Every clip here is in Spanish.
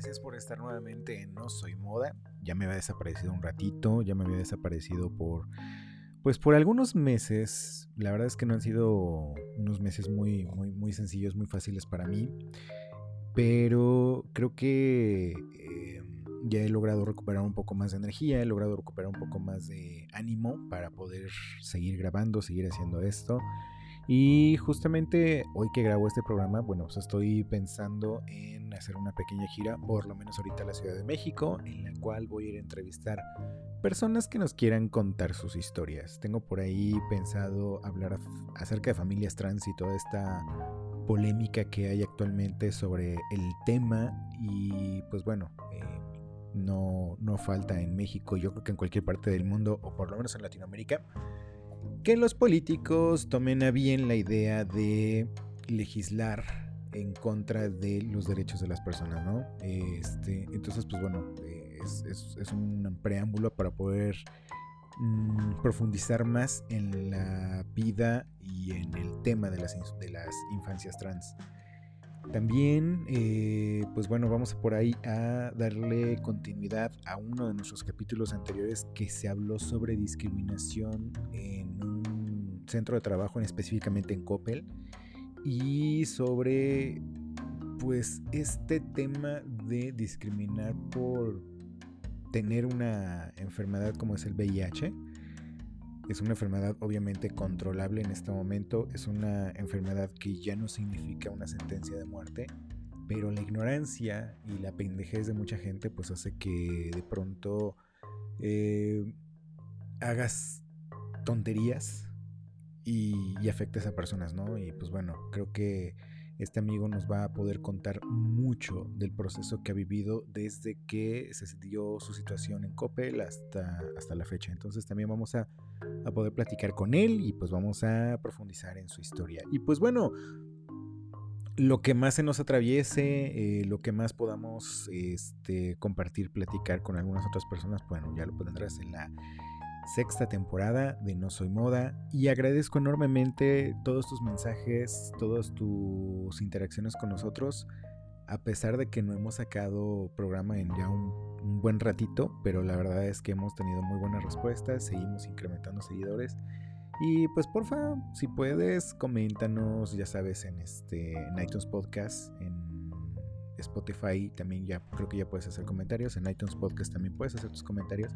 Gracias por estar nuevamente en No Soy Moda. Ya me había desaparecido un ratito, ya me había desaparecido por pues por algunos meses, la verdad es que no han sido unos meses muy, muy, muy sencillos, muy fáciles para mí, pero creo que eh, ya he logrado recuperar un poco más de energía, he logrado recuperar un poco más de ánimo para poder seguir grabando, seguir haciendo esto. Y justamente hoy que grabo este programa, bueno, pues estoy pensando en hacer una pequeña gira, por lo menos ahorita a la Ciudad de México, en la cual voy a ir a entrevistar personas que nos quieran contar sus historias. Tengo por ahí pensado hablar acerca de familias trans y toda esta polémica que hay actualmente sobre el tema y pues bueno, eh, no, no falta en México, yo creo que en cualquier parte del mundo o por lo menos en Latinoamérica que los políticos tomen a bien la idea de legislar en contra de los derechos de las personas, ¿no? Este, entonces, pues bueno, es, un preámbulo para poder mm, profundizar más en la vida y en el tema de las infancias trans. También, eh, pues bueno, vamos por ahí a darle continuidad a uno de nuestros capítulos anteriores que se habló sobre discriminación en un centro de trabajo, específicamente en Coppel, y sobre, pues, este tema de discriminar por tener una enfermedad como es el VIH es una enfermedad obviamente controlable en este momento, es una enfermedad que ya no significa una sentencia de muerte, pero la ignorancia y la pendejez de mucha gente pues hace que de pronto eh, hagas tonterías y, y afectes a personas, ¿no? Y pues bueno, creo que este amigo nos va a poder contar mucho del proceso que ha vivido desde que se dio su situación en Coppel hasta, hasta la fecha. Entonces también vamos a, poder platicar con él y pues vamos a profundizar en su historia. Y pues bueno, lo que más se nos atraviese, eh, lo que más podamos este, compartir, platicar con algunas otras personas, bueno, ya lo pondrás en la sexta temporada de No Soy Moda y agradezco enormemente todos tus mensajes, todas tus interacciones con nosotros, a pesar de que no hemos sacado programa en ya un, buen ratito, pero la verdad es que hemos tenido muy buenas respuestas, seguimos incrementando seguidores. Y pues porfa, si puedes, coméntanos, ya sabes, en este en iTunes Podcast, en Spotify también ya creo que ya puedes hacer comentarios, en iTunes Podcast también puedes hacer tus comentarios.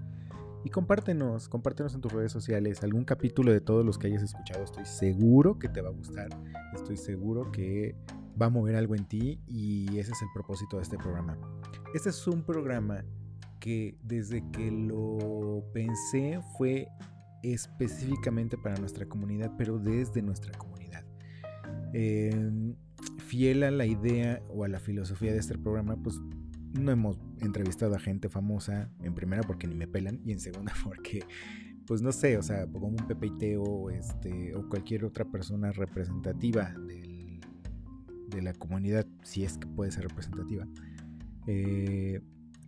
Y compártenos, compártenos en tus redes sociales algún capítulo de todos los que hayas escuchado. Estoy seguro que te va a gustar. Estoy seguro que va a mover algo en ti y ese es el propósito de este programa. Este es un programa que desde que lo pensé fue específicamente para nuestra comunidad, pero desde nuestra comunidad. Em, fiel a la idea o a la filosofía de este programa, pues no hemos entrevistado a gente famosa, en primera porque ni me pelan, y en segunda porque, pues no sé, o sea, como un Pepe Teo este, o cualquier otra persona representativa de la comunidad, si es que puede ser representativa, eh,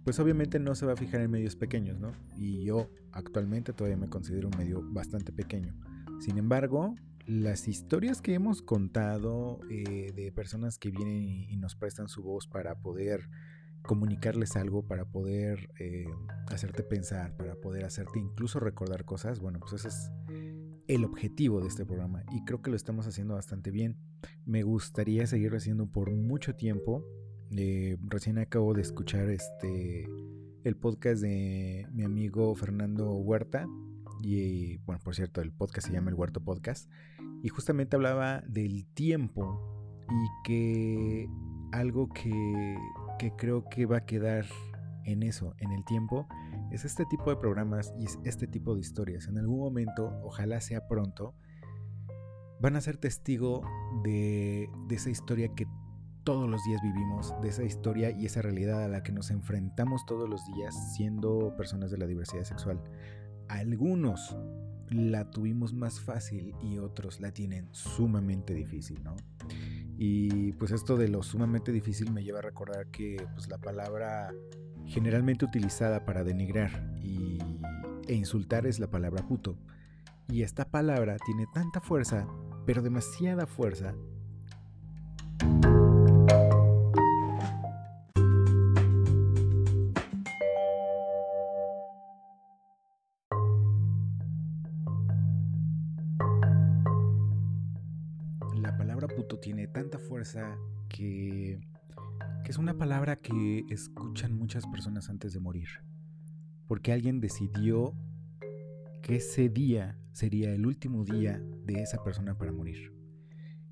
pues obviamente no se va a fijar en medios pequeños, ¿no? Y yo actualmente todavía me considero un medio bastante pequeño. Sin embargo, las historias que hemos contado eh, de personas que vienen y, nos prestan su voz para poder comunicarles algo, para poder eh, hacerte pensar, para poder hacerte incluso recordar cosas, bueno, pues ese es el objetivo de este programa y creo que lo estamos haciendo bastante bien. Me gustaría seguirlo haciendo por mucho tiempo. Eh, recién acabo de escuchar este el podcast de mi amigo Fernando Huerta y bueno, por cierto, el podcast se llama El Huerto Podcast y justamente hablaba del tiempo y que algo que que creo que va a quedar en eso, en el tiempo, es este tipo de programas y es este tipo de historias. En algún momento, ojalá sea pronto, van a ser testigo de, esa historia que todos los días vivimos, de esa historia y esa realidad a la que nos enfrentamos todos los días siendo personas de la diversidad sexual. Algunos la tuvimos más fácil y otros la tienen sumamente difícil, ¿no? Y pues esto de lo sumamente difícil me lleva a recordar que pues la palabra generalmente utilizada para denigrar y, e insultar es la palabra puto. Y esta palabra tiene tanta fuerza, pero demasiada fuerza, la palabra puto tiene tanta fuerza que, que, es una palabra que escuchan muchas personas antes de morir. Porque alguien decidió que ese día sería el último día de esa persona para morir.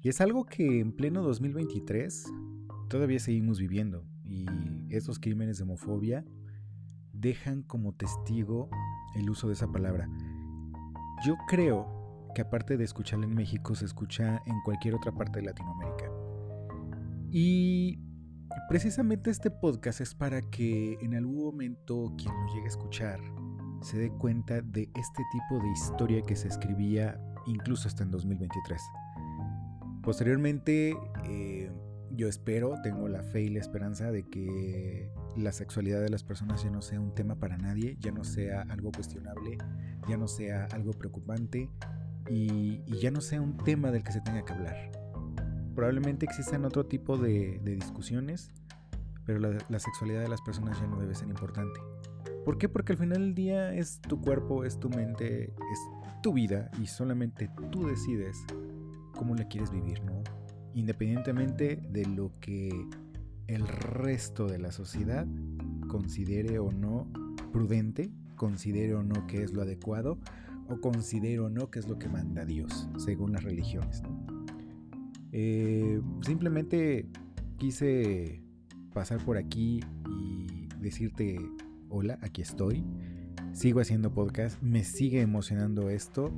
Y es algo que en pleno 2023 todavía seguimos viviendo. Y estos crímenes de homofobia dejan como testigo el uso de esa palabra. Yo creo que aparte de escucharla en México, se escucha en cualquier otra parte de Latinoamérica. Y precisamente este podcast es para que en algún momento quien lo llegue a escuchar se dé cuenta de este tipo de historia que se escribía incluso hasta en 2023. Posteriormente, eh, yo espero, tengo la fe y la esperanza de que la sexualidad de las personas ya no sea un tema para nadie, ya no sea algo cuestionable, ya no sea algo preocupante y, ya no sea un tema del que se tenga que hablar. Probablemente existan otro tipo de, discusiones, pero la, la sexualidad de las personas ya no debe ser importante. ¿Por qué? Porque al final del día es tu cuerpo, es tu mente, es tu vida y solamente tú decides cómo la quieres vivir, ¿no? Independientemente de lo que el resto de la sociedad considere o no prudente, considere o no que es lo adecuado, o considere o no que es lo que manda Dios, según las religiones. Eh, simplemente quise pasar por aquí y decirte, hola, aquí estoy. Sigo haciendo podcast, me sigue emocionando esto.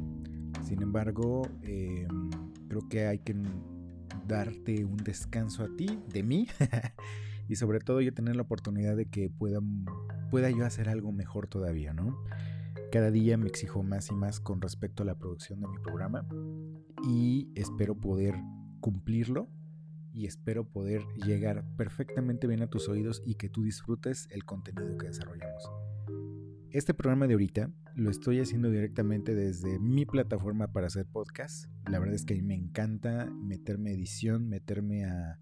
Sin embargo, eh, Creo que hay que darte un descanso a ti, de mí, y sobre todo yo tener la oportunidad de que pueda, pueda yo hacer algo mejor todavía, ¿no? Cada día me exijo más y más con respecto a la producción de mi programa y espero poder cumplirlo y espero poder llegar perfectamente bien a tus oídos y que tú disfrutes el contenido que desarrollamos. Este programa de ahorita lo estoy haciendo directamente desde mi plataforma para hacer podcast. La verdad es que a me encanta meterme edición, meterme a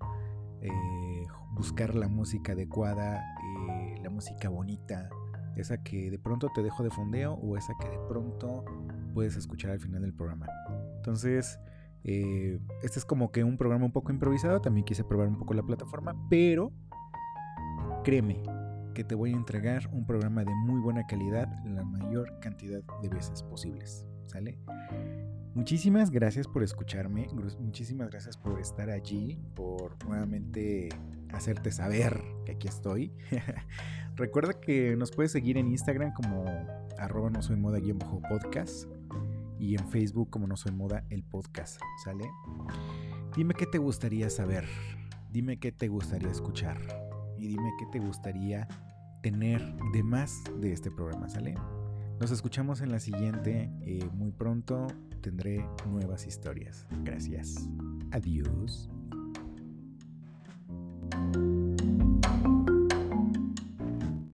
eh, buscar la música adecuada, eh, la música bonita, esa que de pronto te dejo de fondeo o esa que de pronto puedes escuchar al final del programa. Entonces, eh, este es como que un programa un poco improvisado, también quise probar un poco la plataforma, pero créeme, que te voy a entregar un programa de muy buena calidad la mayor cantidad de veces posibles. ¿Sale? Muchísimas gracias por escucharme, muchísimas gracias por estar allí, por nuevamente hacerte saber que aquí estoy. Recuerda que nos puedes seguir en Instagram como arroba no soy moda bajo podcast y en Facebook como no soy moda el podcast, ¿sale? Dime qué te gustaría saber, dime qué te gustaría escuchar y dime qué te gustaría tener de más de este programa, ¿sale? Nos escuchamos en la siguiente. Eh, muy pronto tendré nuevas historias. Gracias. Adiós.